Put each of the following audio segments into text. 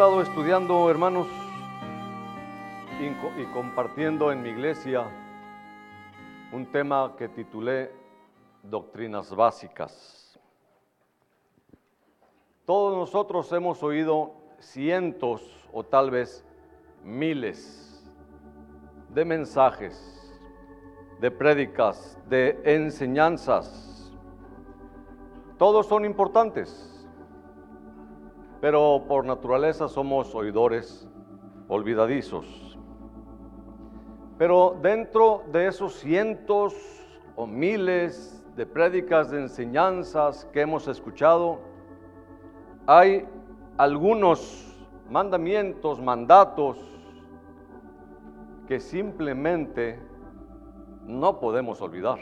He estado estudiando, hermanos, y, compartiendo en mi iglesia un tema que titulé Doctrinas Básicas. Todos nosotros hemos oído cientos o tal vez miles de mensajes, de prédicas, de enseñanzas. Todos son importantes pero por naturaleza somos oidores olvidadizos. Pero dentro de esos cientos o miles de prédicas, de enseñanzas que hemos escuchado, hay algunos mandamientos, mandatos, que simplemente no podemos olvidar.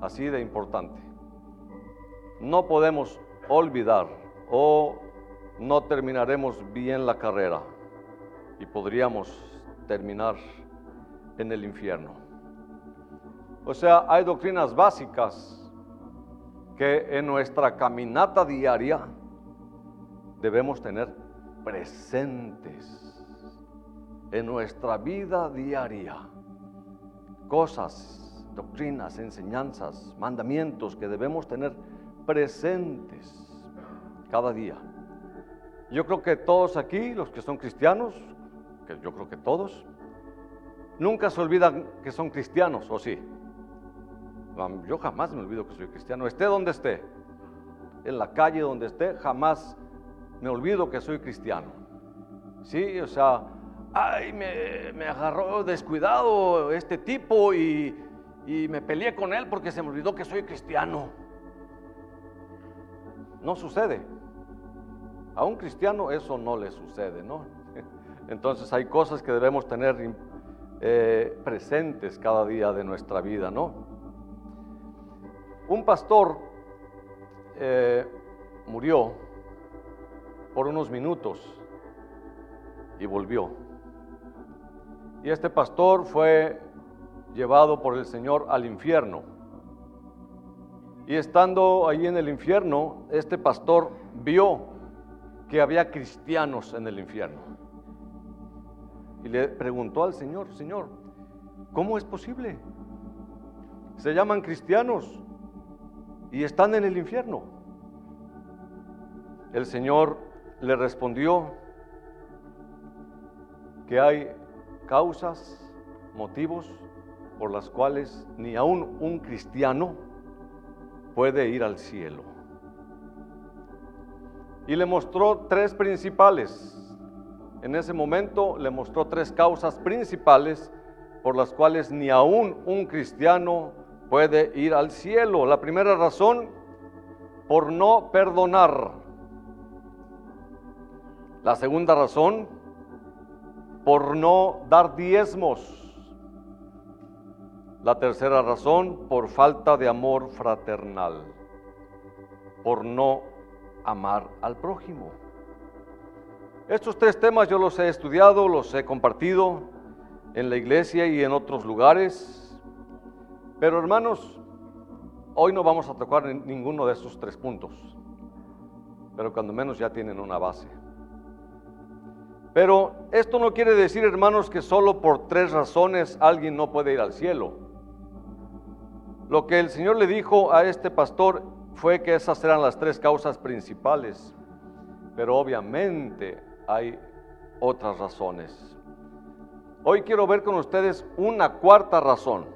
Así de importante. No podemos olvidar o no terminaremos bien la carrera y podríamos terminar en el infierno. O sea, hay doctrinas básicas que en nuestra caminata diaria debemos tener presentes en nuestra vida diaria. Cosas, doctrinas, enseñanzas, mandamientos que debemos tener presentes cada día. Yo creo que todos aquí, los que son cristianos, que yo creo que todos, nunca se olvidan que son cristianos, ¿o sí? Yo jamás me olvido que soy cristiano, esté donde esté, en la calle donde esté, jamás me olvido que soy cristiano. Sí, o sea, ay, me, agarró descuidado este tipo y, y me peleé con él porque se me olvidó que soy cristiano. No sucede. A un cristiano eso no le sucede, ¿no? Entonces hay cosas que debemos tener eh, presentes cada día de nuestra vida, ¿no? Un pastor eh, murió por unos minutos y volvió. Y este pastor fue llevado por el Señor al infierno. Y estando ahí en el infierno, este pastor vio que había cristianos en el infierno. Y le preguntó al Señor, Señor, ¿cómo es posible? Se llaman cristianos y están en el infierno. El Señor le respondió que hay causas, motivos por las cuales ni aún un cristiano puede ir al cielo y le mostró tres principales. En ese momento le mostró tres causas principales por las cuales ni aún un cristiano puede ir al cielo. La primera razón, por no perdonar. La segunda razón, por no dar diezmos. La tercera razón, por falta de amor fraternal, por no amar al prójimo. Estos tres temas yo los he estudiado, los he compartido en la iglesia y en otros lugares. Pero hermanos, hoy no vamos a tocar ninguno de estos tres puntos. Pero cuando menos ya tienen una base. Pero esto no quiere decir, hermanos, que solo por tres razones alguien no puede ir al cielo. Lo que el Señor le dijo a este pastor fue que esas eran las tres causas principales, pero obviamente hay otras razones. Hoy quiero ver con ustedes una cuarta razón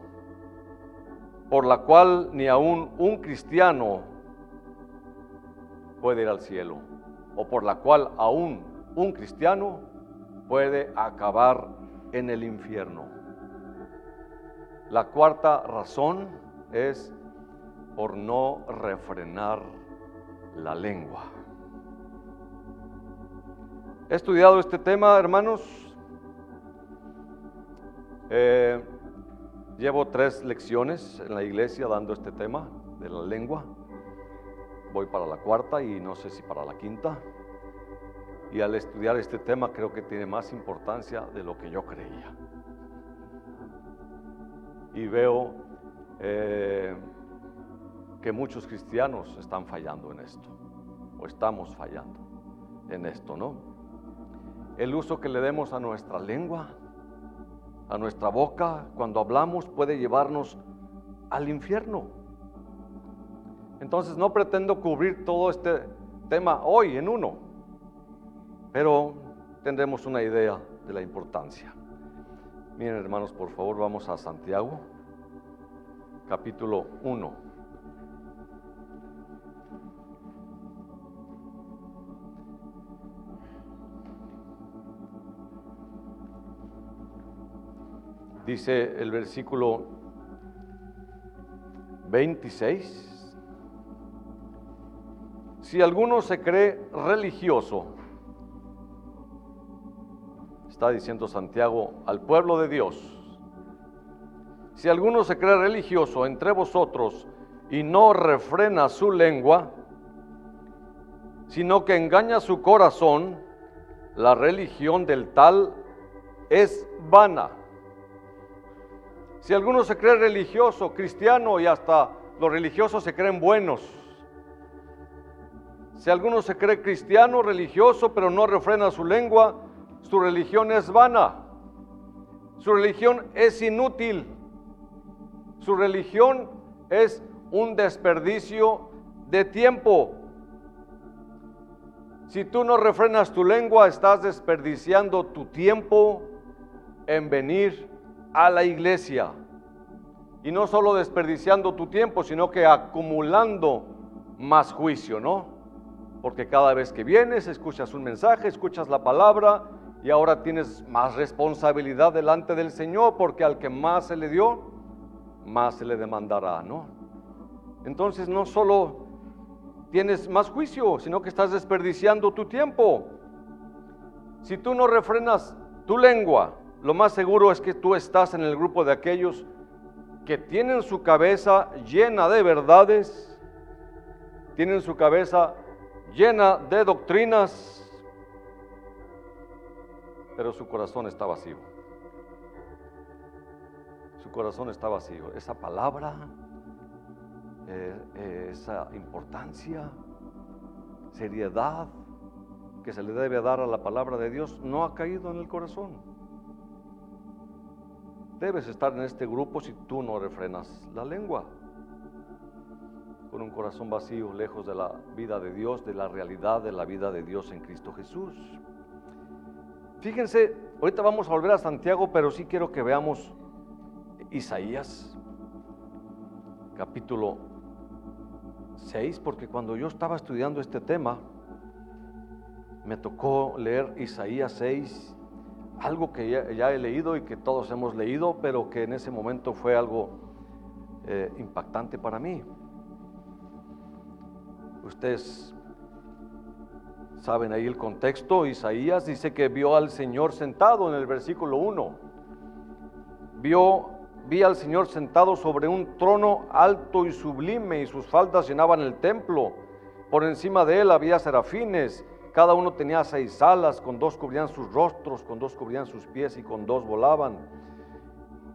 por la cual ni aún un cristiano puede ir al cielo, o por la cual aún un cristiano puede acabar en el infierno. La cuarta razón es por no refrenar la lengua. He estudiado este tema, hermanos. Eh, llevo tres lecciones en la iglesia dando este tema de la lengua. Voy para la cuarta y no sé si para la quinta. Y al estudiar este tema creo que tiene más importancia de lo que yo creía. Y veo eh, que muchos cristianos están fallando en esto, o estamos fallando. en esto, ¿no? El uso que le demos a nuestra lengua, a nuestra boca, cuando hablamos, puede llevarnos al infierno. Entonces no pretendo cubrir todo este tema hoy en uno, pero tendremos una idea de la importancia. Miren hermanos, por favor, vamos a Santiago, capítulo 1. Dice el versículo 26. Si alguno se cree religioso, está diciendo Santiago al pueblo de Dios, si alguno se cree religioso entre vosotros y no refrena su lengua, sino que engaña su corazón, la religión del tal es vana. Si alguno se cree religioso, cristiano y hasta los religiosos se creen buenos. Si alguno se cree cristiano, religioso, pero no refrena su lengua, su religión es vana. Su religión es inútil. Su religión es un desperdicio de tiempo. Si tú no refrenas tu lengua, estás desperdiciando tu tiempo en venir a la iglesia. Y no solo desperdiciando tu tiempo, sino que acumulando más juicio, ¿no? Porque cada vez que vienes, escuchas un mensaje, escuchas la palabra y ahora tienes más responsabilidad delante del Señor, porque al que más se le dio, más se le demandará, ¿no? Entonces no solo tienes más juicio, sino que estás desperdiciando tu tiempo. Si tú no refrenas tu lengua, lo más seguro es que tú estás en el grupo de aquellos que tienen su cabeza llena de verdades, tienen su cabeza llena de doctrinas, pero su corazón está vacío. Su corazón está vacío. Esa palabra, eh, eh, esa importancia, seriedad que se le debe dar a la palabra de Dios no ha caído en el corazón. Debes estar en este grupo si tú no refrenas la lengua. Con un corazón vacío, lejos de la vida de Dios, de la realidad de la vida de Dios en Cristo Jesús. Fíjense, ahorita vamos a volver a Santiago, pero sí quiero que veamos Isaías, capítulo 6, porque cuando yo estaba estudiando este tema, me tocó leer Isaías 6 algo que ya, he leído y que todos hemos leído, pero que en ese momento fue algo eh, impactante para mí. Ustedes saben ahí el contexto, Isaías dice que vio al Señor sentado en el versículo 1. Vio, vi al Señor sentado sobre un trono alto y sublime y sus faldas llenaban el templo. Por encima de él había serafines cada uno tenía seis alas, con dos cubrían sus rostros, con dos cubrían sus pies y con dos volaban.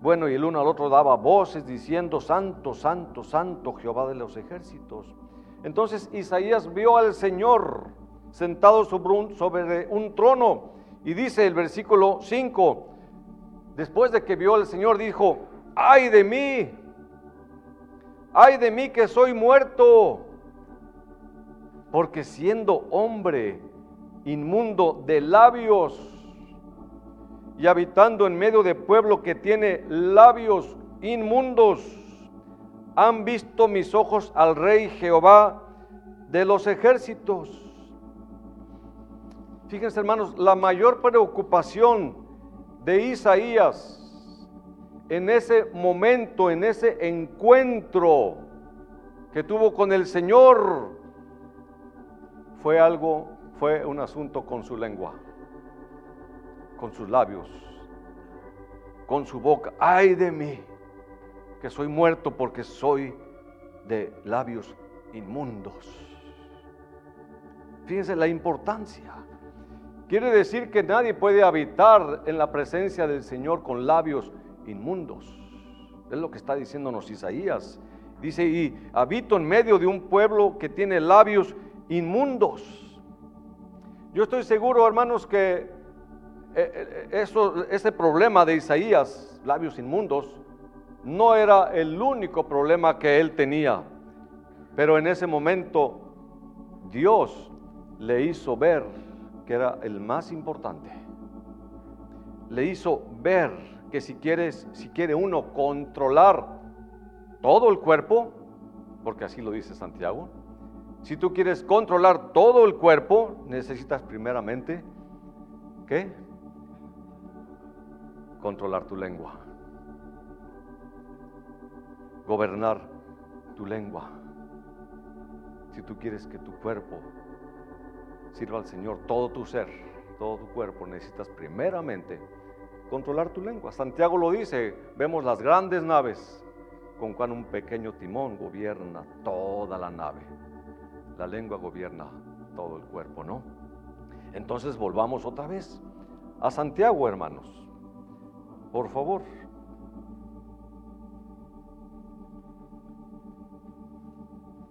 Bueno, y el uno al otro daba voces diciendo, Santo, Santo, Santo, Jehová de los ejércitos. Entonces Isaías vio al Señor sentado sobre un, sobre un trono y dice el versículo 5, después de que vio al Señor, dijo, ay de mí, ay de mí que soy muerto, porque siendo hombre inmundo de labios y habitando en medio de pueblo que tiene labios inmundos, han visto mis ojos al rey Jehová de los ejércitos. Fíjense hermanos, la mayor preocupación de Isaías en ese momento, en ese encuentro que tuvo con el Señor, fue algo, fue un asunto con su lengua, con sus labios, con su boca. Ay de mí, que soy muerto porque soy de labios inmundos. Fíjense la importancia. Quiere decir que nadie puede habitar en la presencia del Señor con labios inmundos. Es lo que está diciéndonos Isaías. Dice, y habito en medio de un pueblo que tiene labios inmundos. Yo estoy seguro, hermanos, que eh, eh, ese problema de Isaías, labios inmundos, no era el único problema que él tenía. Pero en ese momento Dios le hizo ver que era el más importante. Le hizo ver que si quiere uno controlar todo el cuerpo, porque así lo dice Santiago, si tú quieres controlar todo el cuerpo, necesitas primeramente, ¿qué? Controlar tu lengua. Gobernar tu lengua. Si tú quieres que tu cuerpo sirva al Señor, todo tu ser, todo tu cuerpo, necesitas primeramente controlar tu lengua. Santiago lo dice, vemos las grandes naves con cual un pequeño timón gobierna toda la nave. La lengua gobierna todo el cuerpo, ¿no? Entonces volvamos otra vez a Santiago, hermanos. Por favor.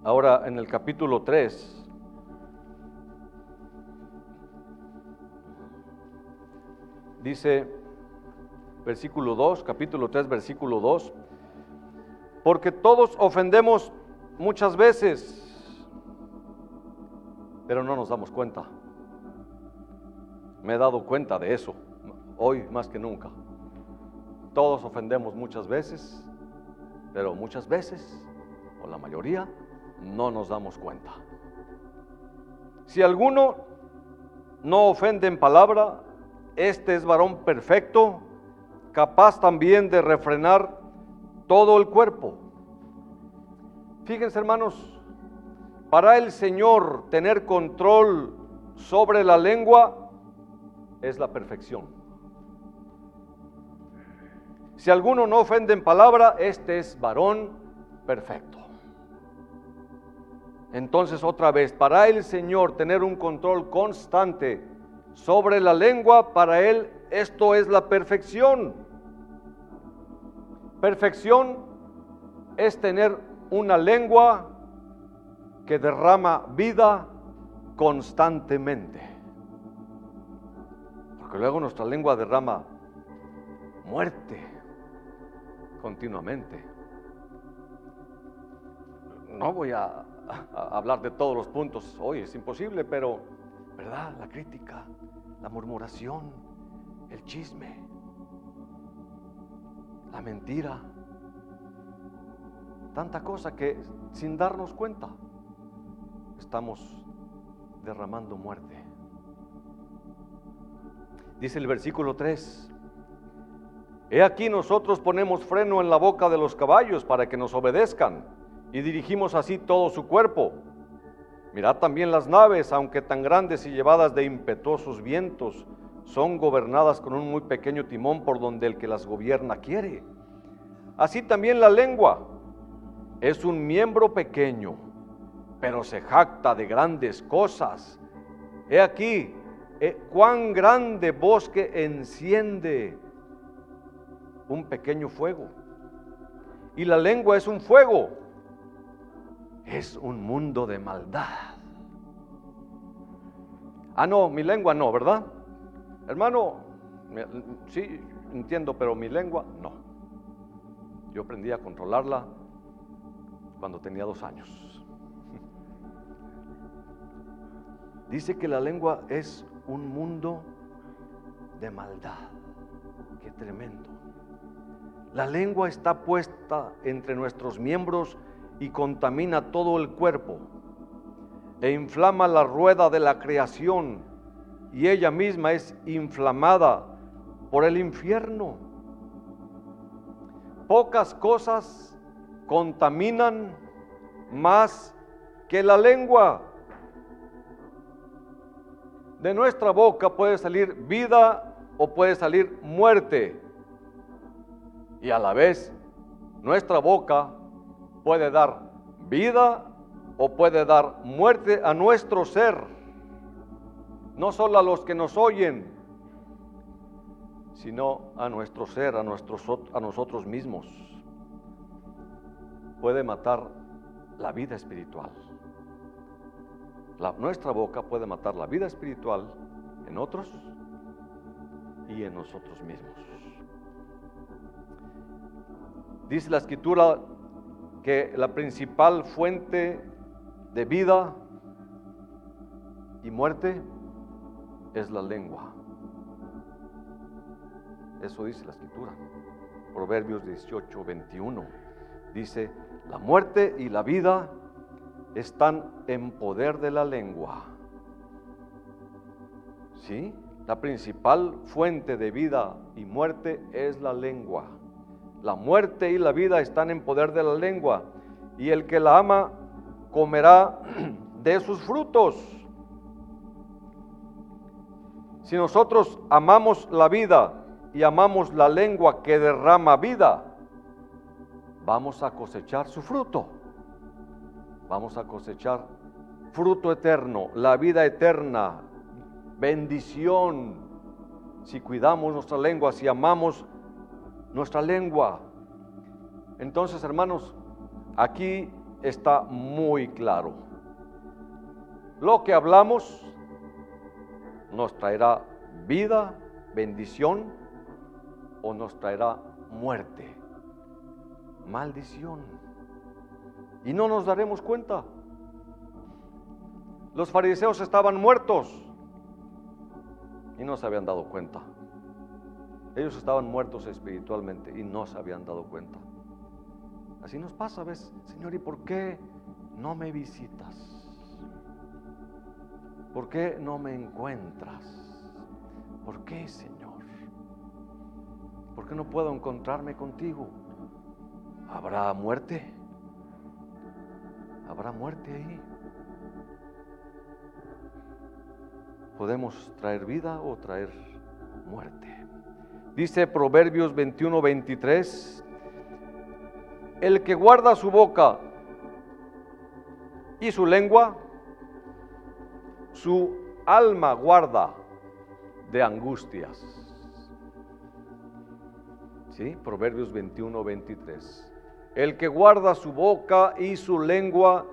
Ahora en el capítulo 3. Dice versículo 2, capítulo 3, versículo 2 porque todos ofendemos muchas veces, pero no nos damos cuenta. Me he dado cuenta de eso, hoy más que nunca. Todos ofendemos muchas veces, pero muchas veces, o la mayoría, no nos damos cuenta. Si alguno no ofende en palabra, este es varón perfecto, capaz también de refrenar todo el cuerpo. Fíjense hermanos, para el Señor tener control sobre la lengua es la perfección. Si alguno no ofende en palabra, este es varón perfecto. Entonces otra vez, para el Señor tener un control constante sobre la lengua, para Él esto es la perfección. Perfección es tener una lengua que derrama vida constantemente. Porque luego nuestra lengua derrama muerte continuamente. No voy a, hablar de todos los puntos hoy, es imposible, pero, ¿verdad? La crítica, la murmuración, el chisme, la mentira, tanta cosa que sin darnos cuenta estamos derramando muerte. Dice el versículo 3, He aquí nosotros ponemos freno en la boca de los caballos para que nos obedezcan y dirigimos así todo su cuerpo. Mirad también las naves, aunque tan grandes y llevadas de impetuosos vientos, son gobernadas con un muy pequeño timón por donde el que las gobierna quiere. Así también la lengua es un miembro pequeño, pero se jacta de grandes cosas. He aquí eh, cuán grande bosque enciende un pequeño fuego. Y la lengua es un fuego. Es un mundo de maldad. Ah, no, mi lengua no, ¿verdad? Hermano, sí, entiendo, pero mi lengua no. Yo aprendí a controlarla cuando tenía dos años. Dice que la lengua es un mundo de maldad. Qué tremendo. La lengua está puesta entre nuestros miembros y contamina todo el cuerpo e inflama la rueda de la creación y ella misma es inflamada por el infierno. Pocas cosas contaminan más que la lengua. De nuestra boca puede salir vida o puede salir muerte. Y a la vez, nuestra boca puede dar vida o puede dar muerte a nuestro ser no solo a los que nos oyen, sino a nuestro ser, a, a nosotros mismos. Puede matar la vida espiritual. Nuestra boca puede matar la vida espiritual en otros y en nosotros mismos. Dice la escritura que la principal fuente de vida y muerte es la lengua. Eso dice la escritura. Proverbios 18, 21. Dice, la muerte y la vida están en poder de la lengua. ¿Sí? La principal fuente de vida y muerte es la lengua. La muerte y la vida están en poder de la lengua. Y el que la ama comerá de sus frutos. Si nosotros amamos la vida y amamos la lengua que derrama vida, vamos a cosechar su fruto. Vamos a cosechar fruto eterno, la vida eterna, bendición, si cuidamos nuestra lengua, si amamos nuestra lengua. Entonces, hermanos, aquí está muy claro. Lo que hablamos nos traerá vida, bendición o nos traerá muerte, maldición. Y no nos daremos cuenta. Los fariseos estaban muertos y no se habían dado cuenta. Ellos estaban muertos espiritualmente y no se habían dado cuenta. Así nos pasa, ¿ves? Señor, ¿y por qué no me visitas? ¿Por qué no me encuentras? ¿Por qué, Señor? ¿Por qué no puedo encontrarme contigo? ¿Habrá muerte? ¿Habrá muerte ahí? Podemos traer vida o traer muerte. Dice Proverbios 21, 23, el que guarda su boca y su lengua, su alma guarda de angustias. ¿Sí? Proverbios 21, 23. El que guarda su boca y su lengua,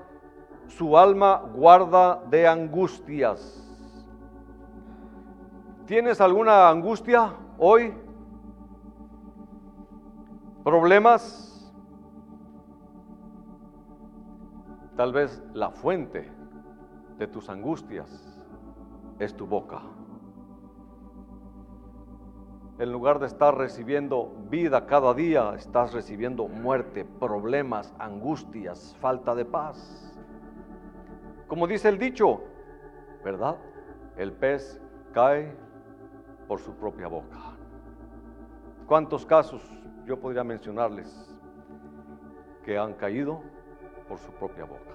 su alma guarda de angustias. ¿Tienes alguna angustia hoy? ¿Problemas? Tal vez la fuente de tus angustias es tu boca. En lugar de estar recibiendo vida cada día, estás recibiendo muerte, problemas, angustias, falta de paz. Como dice el dicho, ¿verdad? El pez cae por su propia boca. ¿Cuántos casos yo podría mencionarles que han caído por su propia boca?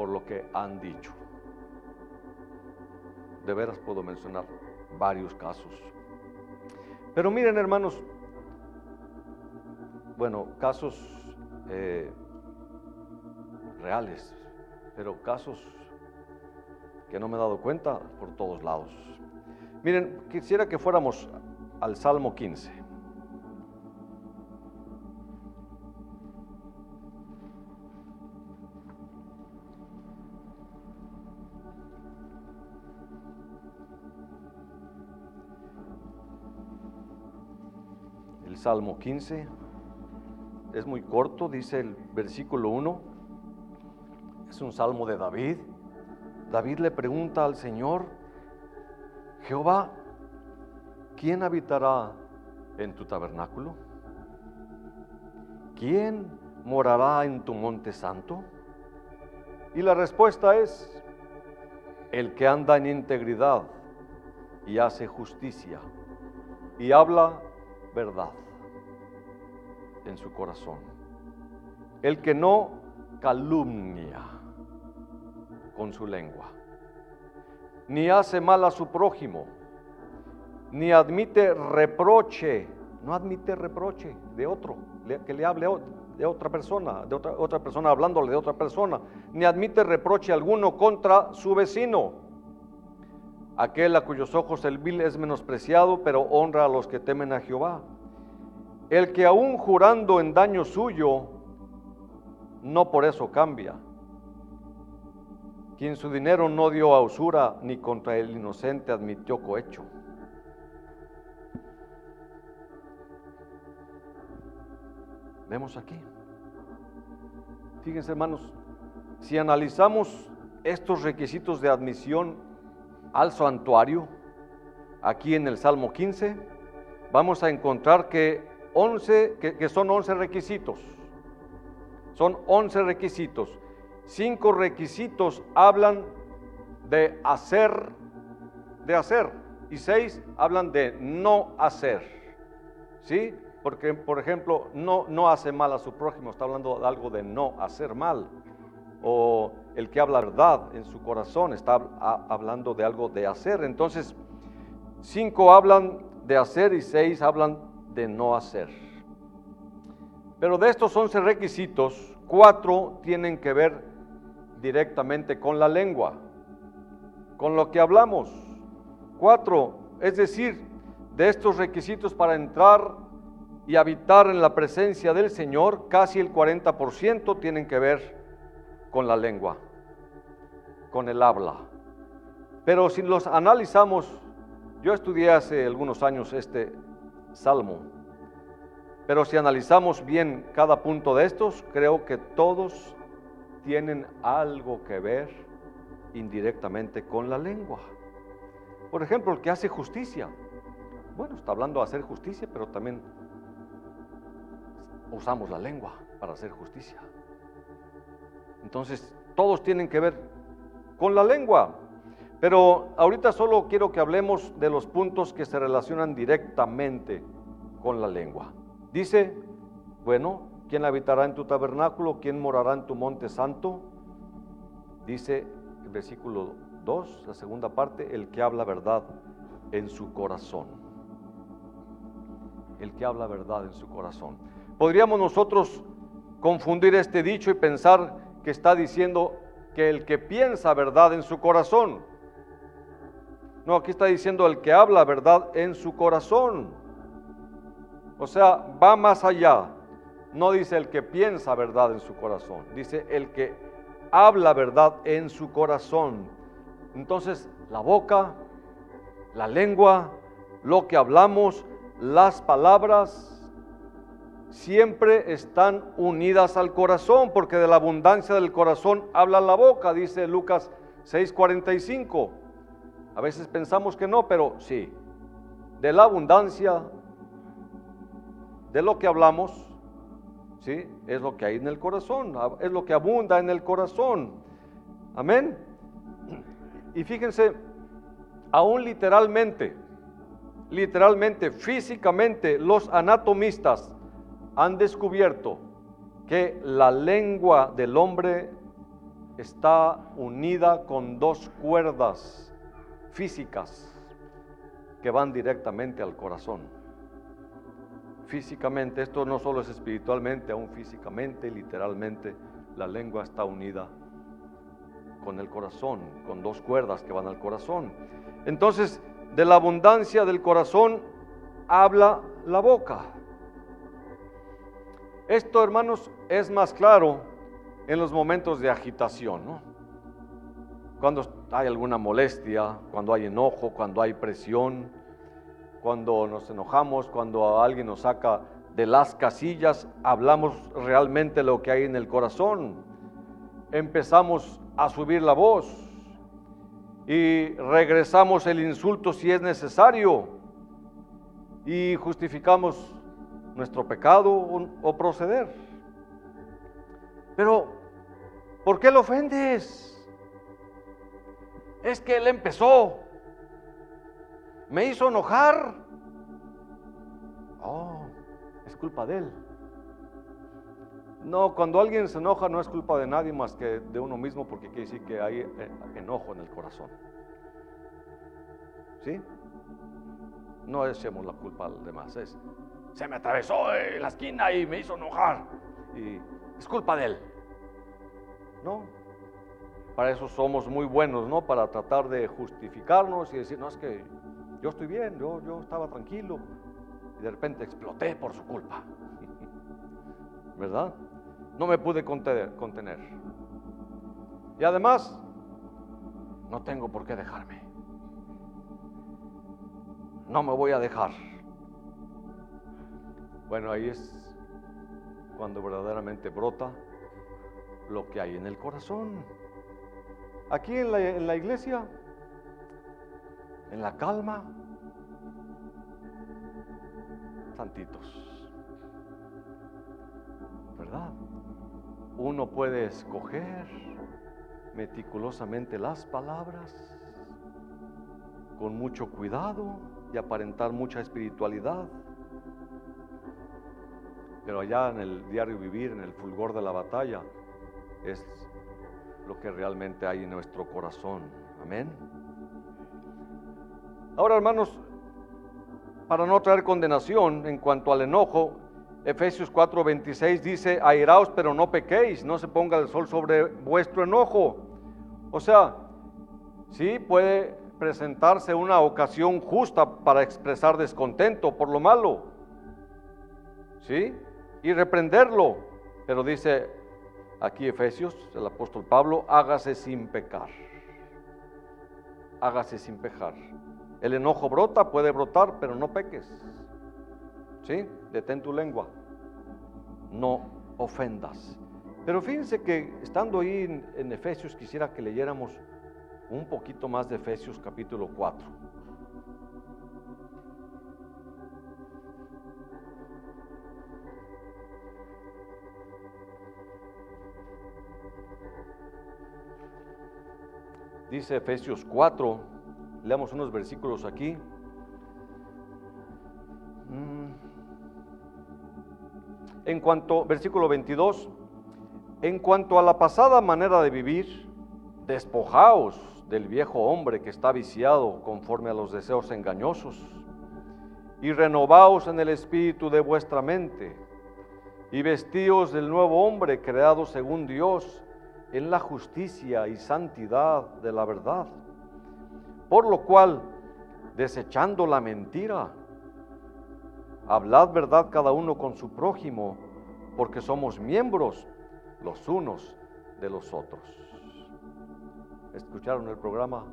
por lo que han dicho. De veras puedo mencionar varios casos. Pero miren hermanos, bueno, casos eh, reales, pero casos que no me he dado cuenta por todos lados. Miren, quisiera que fuéramos al Salmo 15. Salmo 15. Es muy corto, dice el versículo 1. Es un salmo de David. David le pregunta al Señor, Jehová, ¿quién habitará en tu tabernáculo? ¿Quién morará en tu monte santo? Y la respuesta es, el que anda en integridad y hace justicia y habla verdad en su corazón. El que no calumnia con su lengua, ni hace mal a su prójimo, ni admite reproche, no admite reproche de otro, que le hable de otra persona, de otra, otra persona hablándole de otra persona, ni admite reproche alguno contra su vecino. Aquel a cuyos ojos el vil es menospreciado, pero honra a los que temen a Jehová. El que aún jurando en daño suyo, no por eso cambia. quien su dinero no dio a usura ni contra el inocente admitió cohecho. Vemos aquí. Fíjense hermanos, si analizamos estos requisitos de admisión al santuario, aquí en el Salmo 15, vamos a encontrar que, 11, que, son 11 requisitos. Son 11 requisitos. Cinco requisitos hablan de hacer, de hacer, y seis hablan de no hacer. ¿Sí? Porque, por ejemplo, no, no hace mal a su prójimo, está hablando de algo de no hacer mal. O el que habla verdad en su corazón está hablando de algo de hacer. Entonces, cinco hablan de hacer y seis hablan de no hacer. Pero de estos once requisitos, cuatro tienen que ver directamente con la lengua, con lo que hablamos. Cuatro, es decir, de estos requisitos para entrar y habitar en la presencia del Señor, casi el 40% tienen que ver con la lengua, con el habla. Pero si los analizamos, yo estudié hace algunos años este salmo, pero si analizamos bien cada punto de estos, creo que todos tienen algo que ver indirectamente con la lengua. Por ejemplo, el que hace justicia. Bueno, está hablando de hacer justicia, pero también usamos la lengua para hacer justicia. Entonces, todos tienen que ver con la lengua. Pero ahorita solo quiero que hablemos de los puntos que se relacionan directamente con la lengua. Dice, bueno, ¿quién habitará en tu tabernáculo? ¿Quién morará en tu monte santo? Dice el versículo 2, la segunda parte, el que habla verdad en su corazón. El que habla verdad en su corazón. Podríamos nosotros confundir este dicho y pensar que está diciendo que el que piensa verdad en su corazón. No, aquí está diciendo el que habla verdad en su corazón. O sea, va más allá. No dice el que piensa verdad en su corazón. Dice el que habla verdad en su corazón. Entonces, la boca, la lengua, lo que hablamos, las palabras, siempre están unidas al corazón, porque de la abundancia del corazón habla la boca, dice Lucas 6:45. A veces pensamos que no, pero sí. De la abundancia de lo que hablamos, ¿sí? Es lo que hay en el corazón, es lo que abunda en el corazón. Amén. Y fíjense, aún literalmente, literalmente, físicamente, los anatomistas han descubierto que la lengua del hombre está unida con dos cuerdas físicas que van directamente al corazón. Físicamente, esto no solo es espiritualmente, aún físicamente, literalmente, la lengua está unida con el corazón, con dos cuerdas que van al corazón. Entonces, de la abundancia del corazón habla la boca. Esto, hermanos, es más claro en los momentos de agitación, ¿no? Cuando hay alguna molestia, cuando hay enojo, cuando hay presión, cuando nos enojamos, cuando alguien nos saca de las casillas, hablamos realmente lo que hay en el corazón. Empezamos a subir la voz y regresamos el insulto si es necesario y justificamos nuestro pecado o, proceder. Pero, ¿por qué lo ofendes? Es que él empezó, me hizo enojar. Oh, es culpa de él. No, cuando alguien se enoja no es culpa de nadie más que de uno mismo porque quiere decir que hay eh, enojo en el corazón. ¿Sí? No echemos la culpa al demás, es se me atravesó en la esquina y me hizo enojar. Y es culpa de él. No. Para eso somos muy buenos, ¿no? Para tratar de justificarnos y decir, no, es que yo estoy bien, yo, yo estaba tranquilo. Y de repente exploté por su culpa. ¿Verdad? No me pude contener. contener. Y además, no tengo por qué dejarme. No me voy a dejar. Bueno, ahí es cuando verdaderamente brota lo que hay en el corazón. Aquí en la, iglesia, en la calma, santitos. ¿Verdad? Uno puede escoger meticulosamente las palabras con mucho cuidado y aparentar mucha espiritualidad. Pero allá en el diario vivir, en el fulgor de la batalla, es lo que realmente hay en nuestro corazón. Amén. Ahora, hermanos, para no traer condenación en cuanto al enojo, Efesios 4:26 dice, airaos pero no pequéis, no se ponga el sol sobre vuestro enojo. O sea, sí puede presentarse una ocasión justa para expresar descontento por lo malo, ¿sí? Y reprenderlo. Pero dice aquí Efesios, el apóstol Pablo, hágase sin pecar. Hágase sin pecar. El enojo brota, puede brotar, pero no peques. ¿Sí? Detén tu lengua. No ofendas. Pero fíjense que estando ahí en, en, Efesios, quisiera que leyéramos un poquito más de Efesios capítulo 4. Dice Efesios 4, leamos unos versículos aquí. En cuanto, versículo 22, en cuanto a la pasada manera de vivir, despojaos del viejo hombre que está viciado conforme a los deseos engañosos, y renovaos en el espíritu de vuestra mente, y vestíos del nuevo hombre creado según Dios en la justicia y santidad de la verdad. Por lo cual, desechando la mentira, Hablad verdad cada uno con su prójimo, porque somos miembros los unos de los otros. ¿Escucharon el programa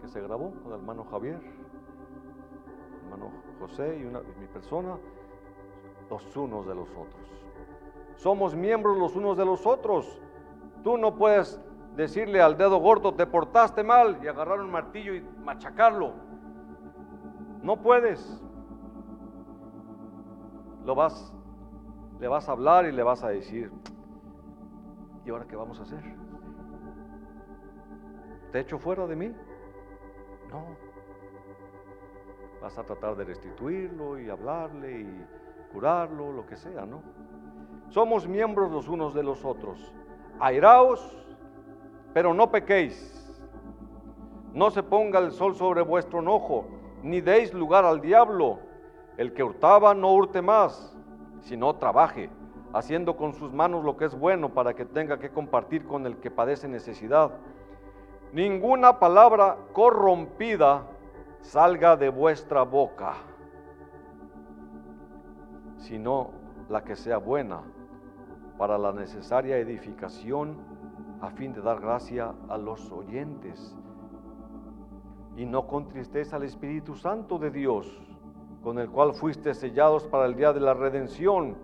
que se grabó con el hermano Javier, el hermano José y, una, y mi persona? Los unos de los otros. Somos miembros los unos de los otros. Tú no puedes decirle al dedo gordo, te portaste mal y agarrar un martillo y machacarlo. No puedes lo vas, le vas a hablar y le vas a decir, ¿y ahora qué vamos a hacer? ¿Te echo fuera de mí? No. Vas a tratar de restituirlo y hablarle y curarlo, lo que sea, ¿no? Somos miembros los unos de los otros. Airaos, pero no pequéis. No se ponga el sol sobre vuestro enojo, ni deis lugar al diablo el que hurtaba no hurte más, sino trabaje, haciendo con sus manos lo que es bueno para que tenga que compartir con el que padece necesidad. Ninguna palabra corrompida salga de vuestra boca, sino la que sea buena para la necesaria edificación a fin de dar gracia a los oyentes. Y no con tristeza al Espíritu Santo de Dios con el cual fuiste sellados para el día de la redención.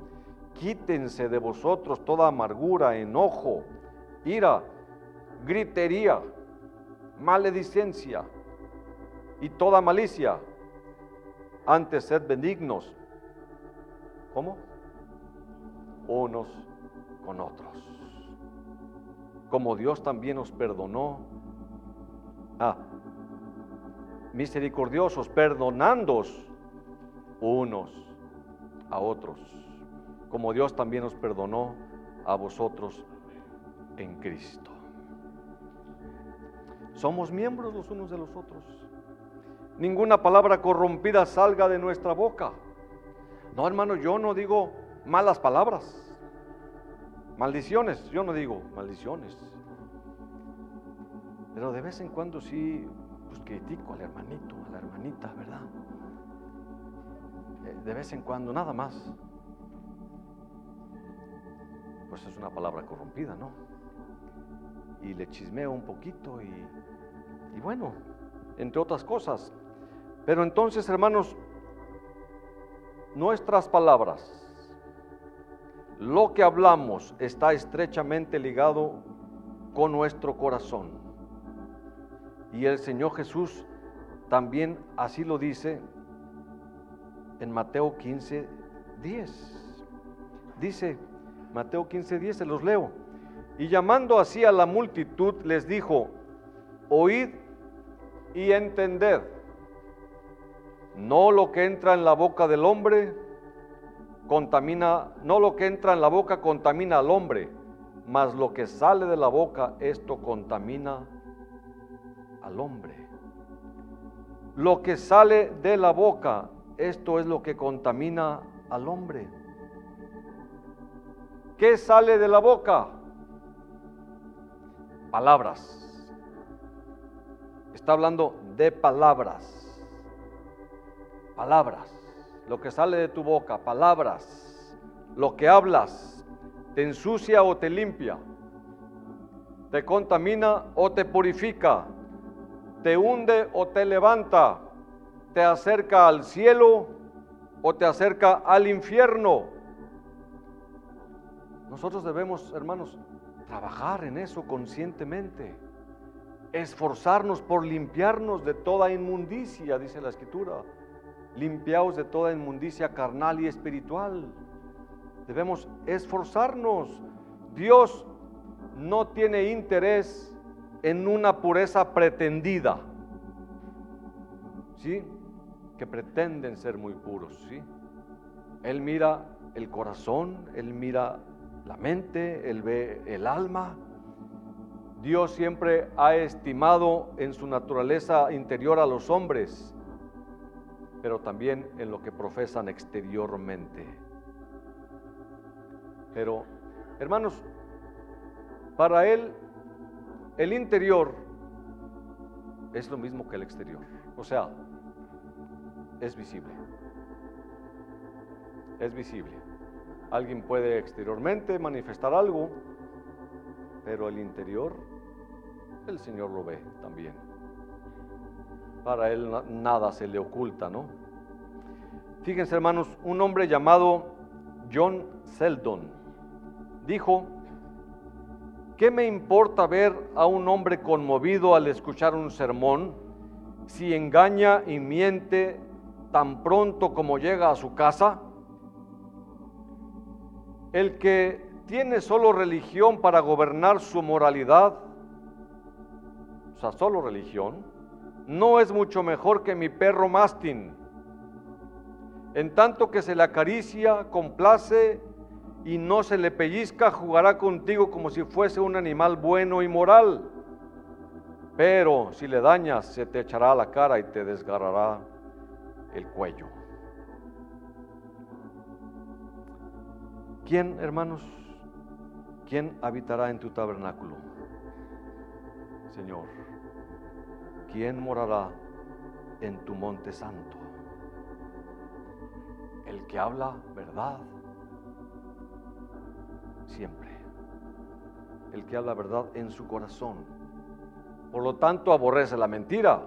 Quítense de vosotros toda amargura, enojo, ira, gritería, maledicencia y toda malicia. Antes sed benignos. ¿Cómo? Unos con otros. Como Dios también os perdonó. Ah, misericordiosos, perdonándos unos a otros, como Dios también nos perdonó a vosotros en Cristo. Somos miembros los unos de los otros. Ninguna palabra corrompida salga de nuestra boca. No, hermano, yo no digo malas palabras. Maldiciones, yo no digo maldiciones. Pero de vez en cuando sí, pues critico al hermanito, a la hermanita, ¿verdad? de vez en cuando, nada más, pues es una palabra corrompida, ¿no? Y le chismeo un poquito y, y bueno, entre otras cosas. Pero entonces, hermanos, nuestras palabras, lo que hablamos está estrechamente ligado con nuestro corazón. Y el Señor Jesús también así lo dice en Mateo 15, 10. Dice, Mateo 15, 10, se los leo. Y llamando así a la multitud, les dijo, oíd y entended. No lo que entra en la boca del hombre contamina, no lo que entra en la boca contamina al hombre, mas lo que sale de la boca, esto contamina al hombre. Lo que sale de la boca, esto es lo que contamina al hombre. ¿Qué sale de la boca? Palabras. Está hablando de palabras. Palabras. Lo que sale de tu boca, palabras. Lo que hablas, te ensucia o te limpia. Te contamina o te purifica. Te hunde o te levanta. Te acerca al cielo o te acerca al infierno. Nosotros debemos, hermanos, trabajar en eso conscientemente, esforzarnos por limpiarnos de toda inmundicia, dice la escritura, limpiaos de toda inmundicia carnal y espiritual. Debemos esforzarnos. Dios no tiene interés en una pureza pretendida, ¿sí? Que pretenden ser muy puros, ¿sí? Él mira el corazón, Él mira la mente, Él ve el alma. Dios siempre ha estimado en su naturaleza interior a los hombres, pero también en lo que profesan exteriormente. Pero, hermanos, para Él el interior es lo mismo que el exterior. O sea, es visible. Es visible. Alguien puede exteriormente manifestar algo, pero el interior, el Señor lo ve también. Para Él nada se le oculta, ¿no? Fíjense hermanos, un hombre llamado John Seldon dijo, ¿qué me importa ver a un hombre conmovido al escuchar un sermón si engaña y miente tan pronto como llega a su casa? El que tiene solo religión para gobernar su moralidad, o sea, solo religión, no es mucho mejor que mi perro mastín. En tanto que se le acaricia, complace y no se le pellizca, jugará contigo como si fuese un animal bueno y moral. Pero si le dañas, se te echará a la cara y te desgarrará el cuello. ¿Quién, hermanos? ¿Quién habitará en tu tabernáculo? Señor, ¿quién morará en tu monte santo? El que habla verdad siempre. El que habla verdad en su corazón. Por lo tanto, aborrece la mentira.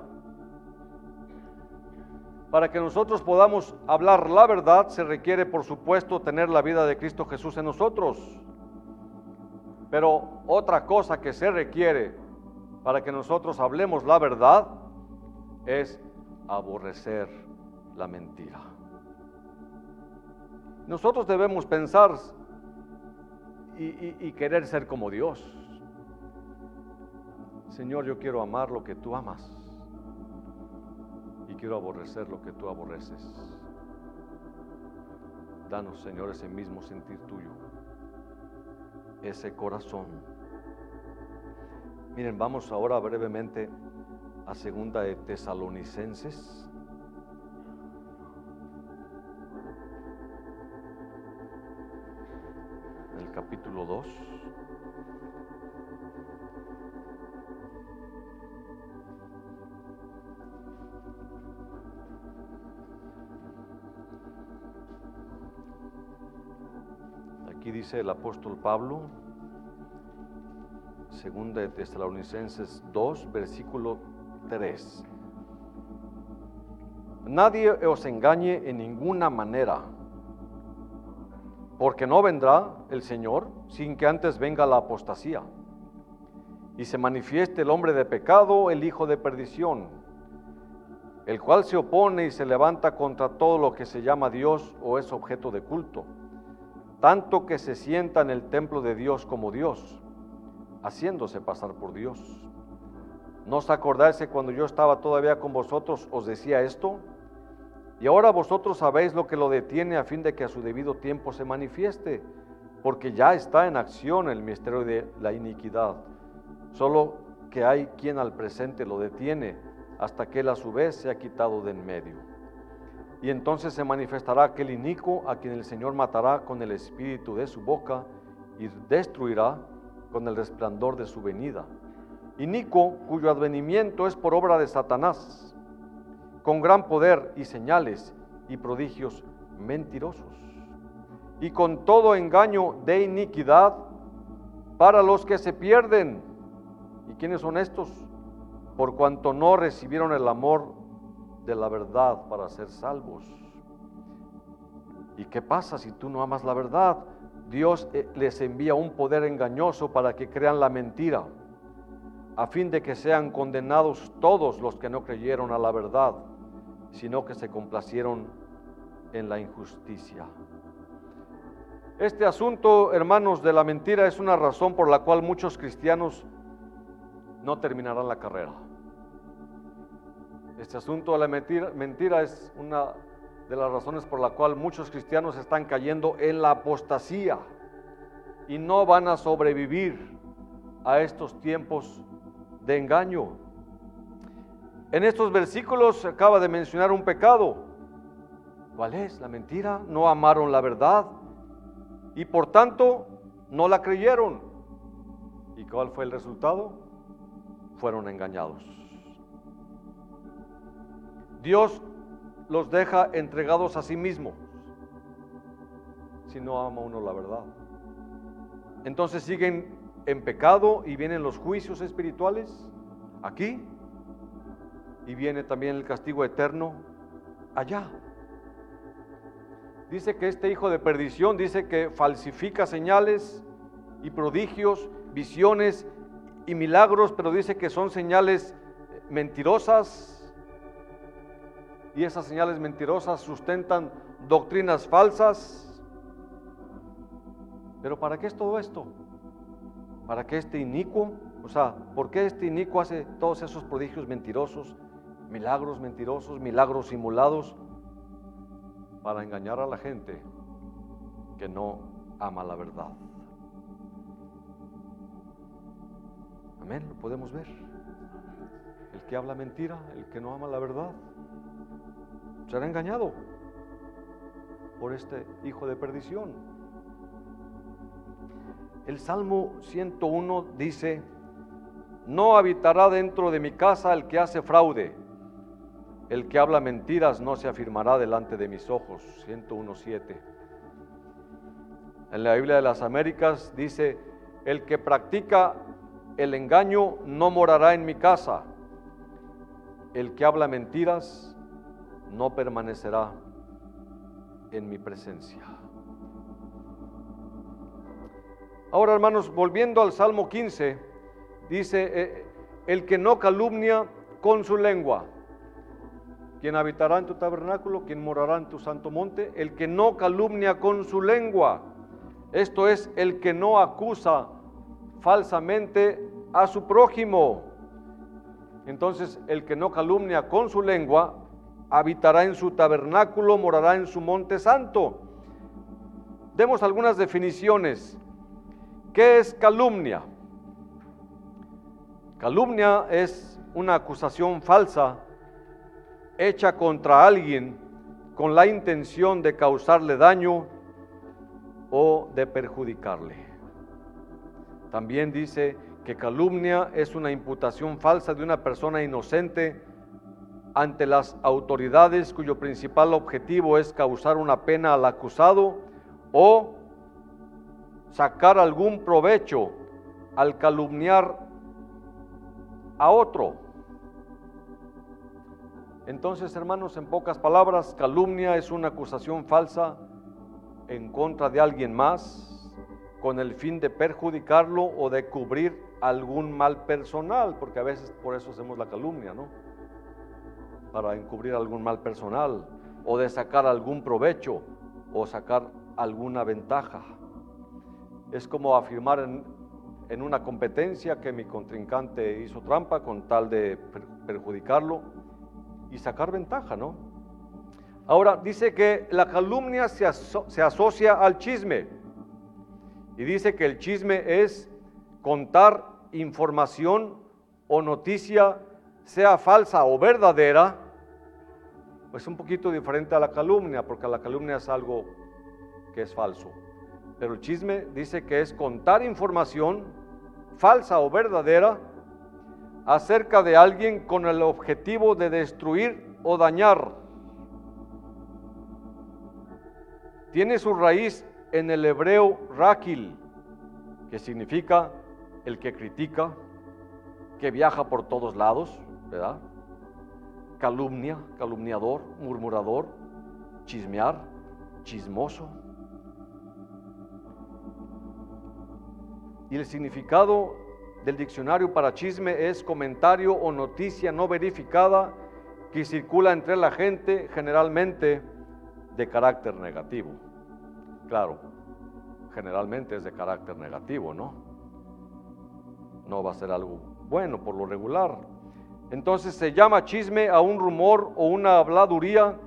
Para que nosotros podamos hablar la verdad se requiere, por supuesto, tener la vida de Cristo Jesús en nosotros. Pero otra cosa que se requiere para que nosotros hablemos la verdad es aborrecer la mentira. Nosotros debemos pensar y, querer ser como Dios. Señor, yo quiero amar lo que tú amas y quiero aborrecer lo que tú aborreces. Danos, Señor, ese mismo sentir tuyo, ese corazón. Miren, vamos ahora brevemente a segunda de Tesalonicenses. El capítulo 2. dice el apóstol Pablo, segunda de Tesalonicenses 2, versículo interés. Nadie os engañe en ninguna manera, porque no vendrá el Señor sin que antes venga la apostasía y se manifieste el hombre de pecado, el hijo de perdición, el cual se opone y se levanta contra todo lo que se llama Dios o es objeto de culto, tanto que se sienta en el templo de Dios como Dios, haciéndose pasar por Dios. ¿No os acordáis que cuando yo estaba todavía con vosotros os decía esto? Y ahora vosotros sabéis lo que lo detiene a fin de que a su debido tiempo se manifieste, porque ya está en acción el misterio de la iniquidad solo que hay quien al presente lo detiene hasta que él a su vez se ha quitado de en medio. Y entonces se manifestará aquel inico a quien el Señor matará con el espíritu de su boca y destruirá con el resplandor de su venida. Inico cuyo advenimiento es por obra de Satanás, con gran poder y señales y prodigios mentirosos, y con todo engaño de iniquidad para los que se pierden ¿Y quiénes son estos? Por cuanto no recibieron el amor de la verdad para ser salvos. ¿Y qué pasa si tú no amas la verdad? Dios eh, les envía un poder engañoso para que crean la mentira, a fin de que sean condenados todos los que no creyeron a la verdad, sino que se complacieron en la injusticia. Este asunto, hermanos, de la mentira es una razón por la cual muchos cristianos no terminarán la carrera. Este asunto de la mentira, es una de las razones por la cual muchos cristianos están cayendo en la apostasía y no van a sobrevivir a estos tiempos de engaño. En estos versículos se acaba de mencionar un pecado. ¿Cuál es? La mentira. No amaron la verdad y por tanto no la creyeron. ¿Y cuál fue el resultado? fueron engañados. Dios los deja entregados a sí mismos si no ama uno la verdad. Entonces siguen en pecado y vienen los juicios espirituales aquí y viene también el castigo eterno allá. Dice que este hijo de perdición dice que falsifica señales y prodigios, visiones y milagros, pero dice que son señales mentirosas. Y esas señales mentirosas sustentan doctrinas falsas. Pero ¿para qué es todo esto? ¿Para qué este inicuo? O sea, ¿por qué este inicuo hace todos esos prodigios mentirosos, milagros mentirosos, milagros simulados? Para engañar a la gente que no ama la verdad. Amén, lo podemos ver. El que habla mentira, el que no ama la verdad, será engañado por este hijo de perdición. El Salmo 101 dice, no habitará dentro de mi casa el que hace fraude, el que habla mentiras no se afirmará delante de mis ojos. 101.7. En la Biblia de las Américas dice, el que practica el engaño no morará en mi casa. El que habla mentiras no permanecerá en mi presencia. Ahora, hermanos, volviendo al Salmo 15, dice, eh, el que no calumnia con su lengua, quien habitará en tu tabernáculo, quien morará en tu santo monte, el que no calumnia con su lengua, esto es, el que no acusa falsamente a su prójimo. Entonces el que no calumnia con su lengua habitará en su tabernáculo, morará en su monte santo. Demos algunas definiciones. ¿Qué es calumnia? Calumnia es una acusación falsa hecha contra alguien con la intención de causarle daño o de perjudicarle. También dice que calumnia es una imputación falsa de una persona inocente ante las autoridades cuyo principal objetivo es causar una pena al acusado o sacar algún provecho al calumniar a otro. Entonces, hermanos, en pocas palabras, calumnia es una acusación falsa en contra de alguien más con el fin de perjudicarlo o de cubrir algún mal personal, porque a veces por eso hacemos la calumnia, ¿no? Para encubrir algún mal personal o de sacar algún provecho o sacar alguna ventaja. Es como afirmar en, una competencia que mi contrincante hizo trampa con tal de perjudicarlo y sacar ventaja, ¿no? Ahora, dice que la calumnia se, se asocia al chisme y dice que el chisme es contar información o noticia, sea falsa o verdadera, pues un poquito diferente a la calumnia, porque la calumnia es algo que es falso. Pero el chisme dice que es contar información falsa o verdadera, acerca de alguien con el objetivo de destruir o dañar. Tiene su raíz en el hebreo rakil, que significa el que critica, que viaja por todos lados, ¿verdad? Calumnia, calumniador, murmurador, chismear, chismoso. Y el significado del diccionario para chisme es comentario o noticia no verificada que circula entre la gente generalmente de carácter negativo. Claro, generalmente es de carácter negativo, ¿no? No va a ser algo bueno por lo regular. Entonces se llama chisme a un rumor o una habladuría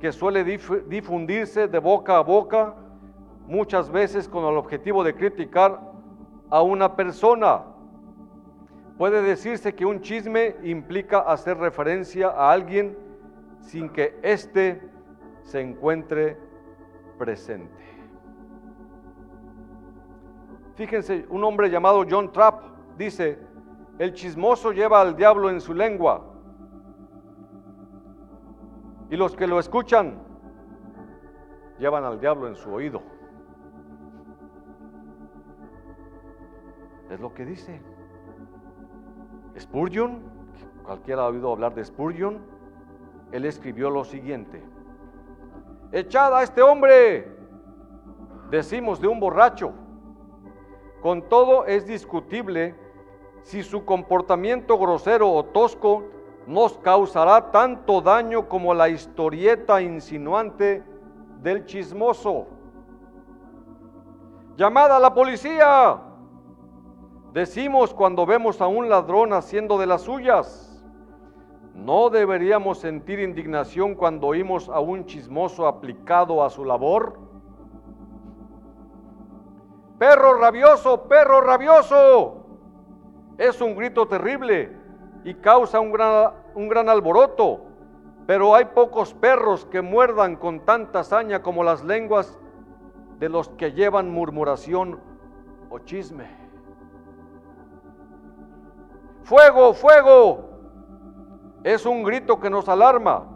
que suele difundirse de boca a boca, muchas veces con el objetivo de criticar a una persona. Puede decirse que un chisme implica hacer referencia a alguien sin que éste se encuentre presente. Fíjense, un hombre llamado John Trapp dice, el chismoso lleva al diablo en su lengua y los que lo escuchan llevan al diablo en su oído. Es lo que dice. Spurgeon, cualquiera ha oído hablar de Spurgeon, él escribió lo siguiente. Echad a este hombre, decimos de un borracho. Con todo es discutible si su comportamiento grosero o tosco nos causará tanto daño como la historieta insinuante del chismoso. Llamada a la policía. Decimos cuando vemos a un ladrón haciendo de las suyas. ¿No deberíamos sentir indignación cuando oímos a un chismoso aplicado a su labor? Perro rabioso, perro rabioso. Es un grito terrible y causa un gran, un gran alboroto, pero hay pocos perros que muerdan con tanta hazaña como las lenguas de los que llevan murmuración o chisme. Fuego, fuego. Es un grito que nos alarma,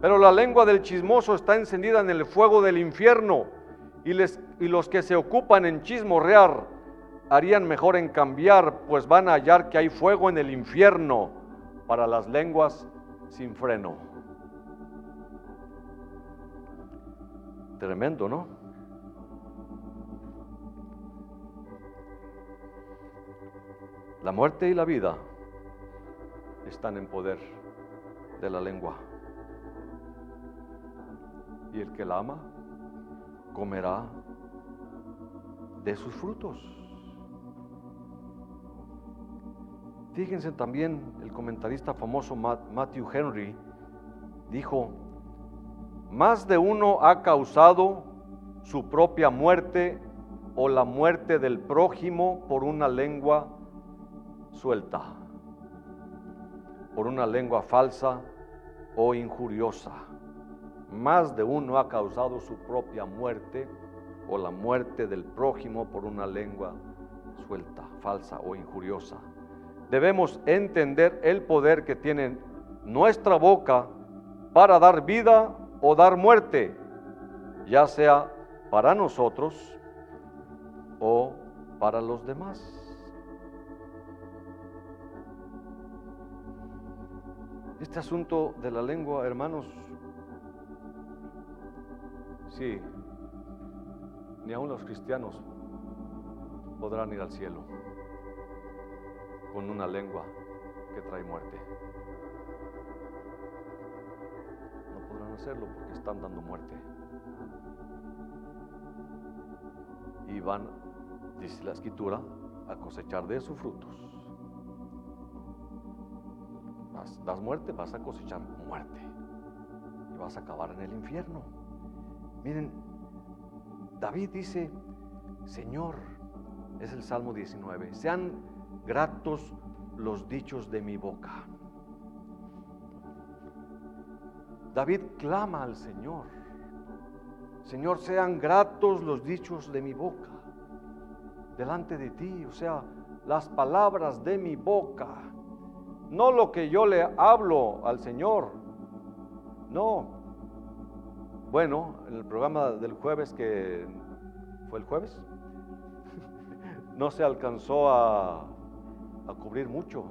pero la lengua del chismoso está encendida en el fuego del infierno y, y los que se ocupan en chismorrear harían mejor en cambiar, pues van a hallar que hay fuego en el infierno para las lenguas sin freno. Tremendo, ¿no? La muerte y la vida están en poder de la lengua. Y el que la ama comerá de sus frutos. Fíjense también, el comentarista famoso Matthew Henry dijo, más de uno ha causado su propia muerte o la muerte del prójimo por una lengua suelta por una lengua falsa o injuriosa. Más de uno ha causado su propia muerte o la muerte del prójimo por una lengua suelta, falsa o injuriosa. Debemos entender el poder que tiene nuestra boca para dar vida o dar muerte, ya sea para nosotros o para los demás. Este asunto de la lengua, hermanos, sí, ni aun los cristianos podrán ir al cielo con una lengua que trae muerte. No podrán hacerlo porque están dando muerte. Y van, dice la escritura, a cosechar de sus frutos. das muerte, vas a cosechar muerte. Y vas a acabar en el infierno. Miren, David dice, Señor, es el Salmo 19, sean gratos los dichos de mi boca. David clama al Señor, Señor, sean gratos los dichos de mi boca delante de ti, o sea, las palabras de mi boca, no lo que yo le hablo al Señor, no. Bueno, en el programa del jueves que fue el jueves, no se alcanzó a, a cubrir mucho.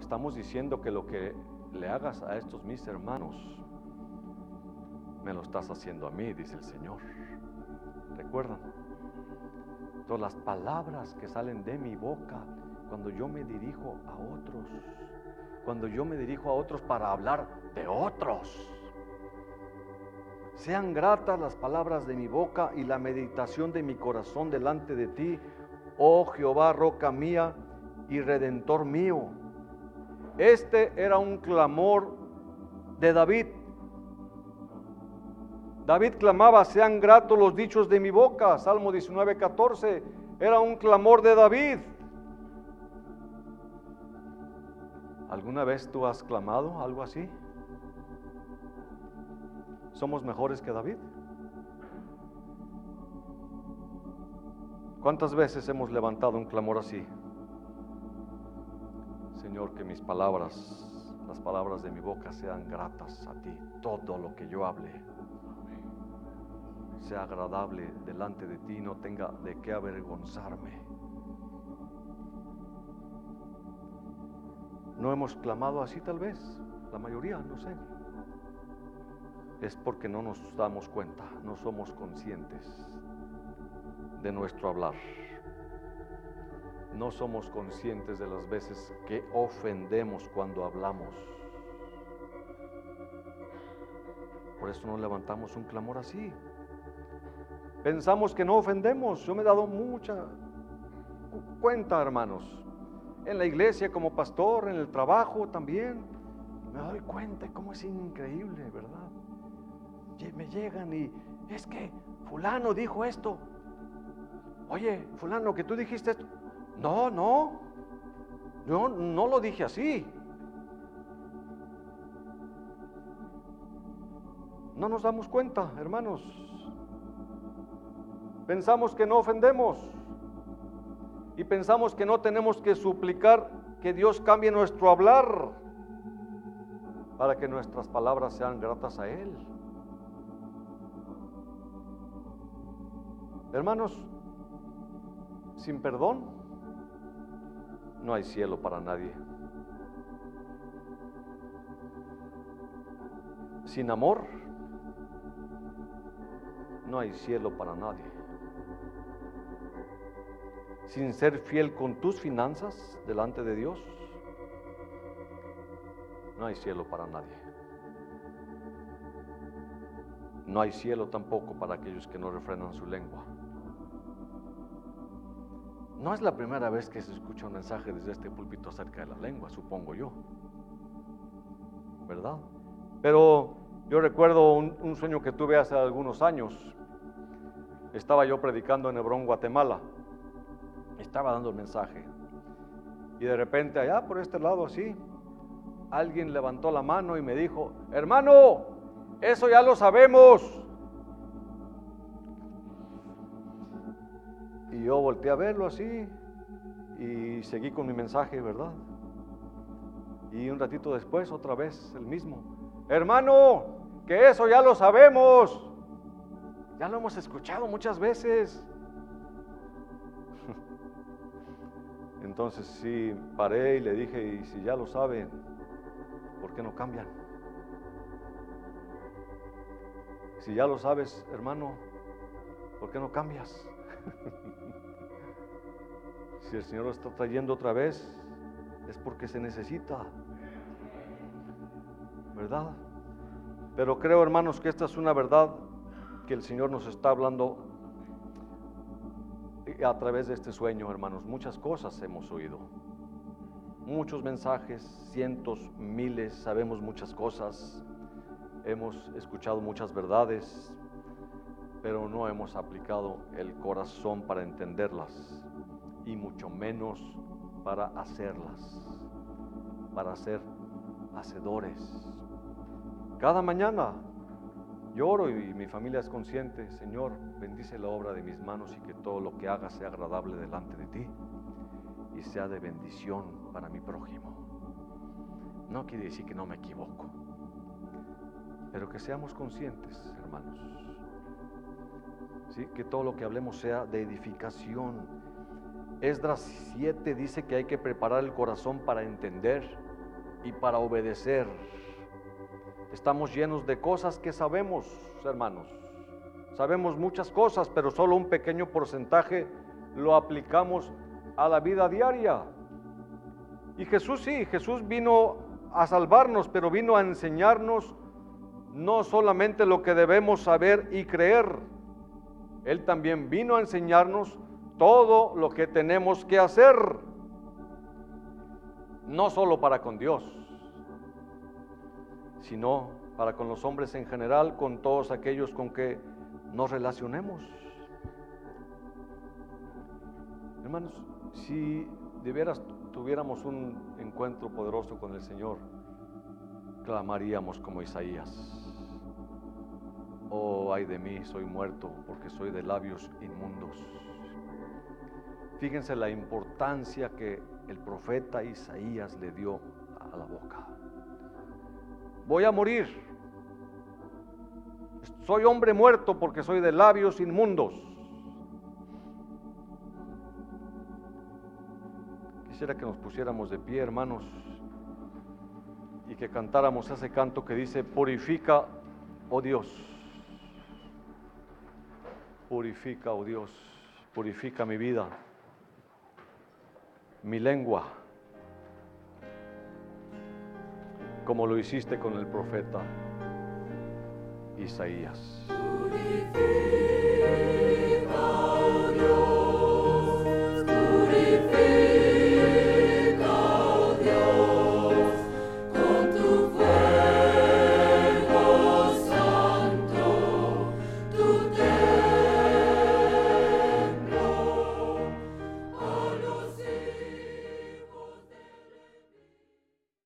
Estamos diciendo que lo que le hagas a estos mis hermanos, me lo estás haciendo a mí, dice el Señor. ¿Recuerdan? Todas las palabras que salen de mi boca cuando yo me dirijo a otros, cuando yo me dirijo a otros para hablar de otros. Sean gratas las palabras de mi boca y la meditación de mi corazón delante de ti, oh Jehová, roca mía y redentor mío. Este era un clamor de David. David clamaba, sean gratos los dichos de mi boca. Salmo 19, 14. Era un clamor de David. ¿Alguna vez tú has clamado algo así? ¿Somos mejores que David? ¿Cuántas veces hemos levantado un clamor así? Señor, que mis palabras, las palabras de mi boca sean gratas a ti. Todo lo que yo hable sea agradable delante de ti, no tenga de qué avergonzarme. No hemos clamado así tal vez, la mayoría, no sé. Es porque no nos damos cuenta, no somos conscientes de nuestro hablar. No somos conscientes de las veces que ofendemos cuando hablamos. Por eso no levantamos un clamor así. Pensamos que no ofendemos. Yo me he dado mucha cuenta, hermanos. En la iglesia como pastor, en el trabajo también. Me doy cuenta cómo es increíble, ¿verdad? Me llegan y es que fulano dijo esto. Oye, fulano, que tú dijiste esto. No, no. Yo no lo dije así. No nos damos cuenta, hermanos. Pensamos que no ofendemos y pensamos que no tenemos que suplicar que Dios cambie nuestro hablar para que nuestras palabras sean gratas a Él. Hermanos, sin perdón no hay cielo para nadie. Sin amor no hay cielo para nadie. Sin ser fiel con tus finanzas delante de Dios, no hay cielo para nadie. No hay cielo tampoco para aquellos que no refrenan su lengua. No es la primera vez que se escucha un mensaje desde este púlpito acerca de la lengua, supongo yo. ¿Verdad? Pero yo recuerdo un, sueño que tuve hace algunos años. Estaba yo predicando en Hebrón, Guatemala. Estaba dando el mensaje. Y de repente allá por este lado así, alguien levantó la mano y me dijo, hermano, eso ya lo sabemos. Y yo volteé a verlo así y seguí con mi mensaje, ¿verdad? Y un ratito después, otra vez el mismo. Hermano, que eso ya lo sabemos. Ya lo hemos escuchado muchas veces. Entonces sí, paré y le dije, y si ya lo saben, ¿por qué no cambian? Si ya lo sabes, hermano, ¿por qué no cambias? si el Señor lo está trayendo otra vez, es porque se necesita. ¿Verdad? Pero creo, hermanos, que esta es una verdad que el Señor nos está hablando a través de este sueño, hermanos. Muchas cosas hemos oído. Muchos mensajes, cientos, miles, sabemos muchas cosas. Hemos escuchado muchas verdades, pero no hemos aplicado el corazón para entenderlas y mucho menos para hacerlas, para ser hacedores. Cada mañana lloro y mi familia es consciente, Señor, bendice la obra de mis manos y que todo lo que haga sea agradable delante de ti y sea de bendición para mi prójimo. No quiere decir que no me equivoco, pero que seamos conscientes, hermanos. Que todo lo que hablemos sea de edificación. Esdras 7 dice que hay que preparar el corazón para entender y para obedecer. Estamos llenos de cosas que sabemos, hermanos. Sabemos muchas cosas, pero solo un pequeño porcentaje lo aplicamos a la vida diaria. Y Jesús sí, Jesús vino a salvarnos, pero vino a enseñarnos no solamente lo que debemos saber y creer, Él también vino a enseñarnos todo lo que tenemos que hacer, no solo para con Dios, sino para con los hombres en general, con todos aquellos con que nos relacionemos. Hermanos, si de veras tuviéramos un encuentro poderoso con el Señor, clamaríamos como Isaías. Oh, ay de mí, soy muerto porque soy de labios inmundos. Fíjense la importancia que el profeta Isaías le dio a la boca voy a morir. Soy hombre muerto porque soy de labios inmundos. Quisiera que nos pusiéramos de pie, hermanos, y que cantáramos ese canto que dice, purifica, oh Dios, purifica, oh Dios, purifica mi vida, mi lengua como lo hiciste con el profeta Isaías.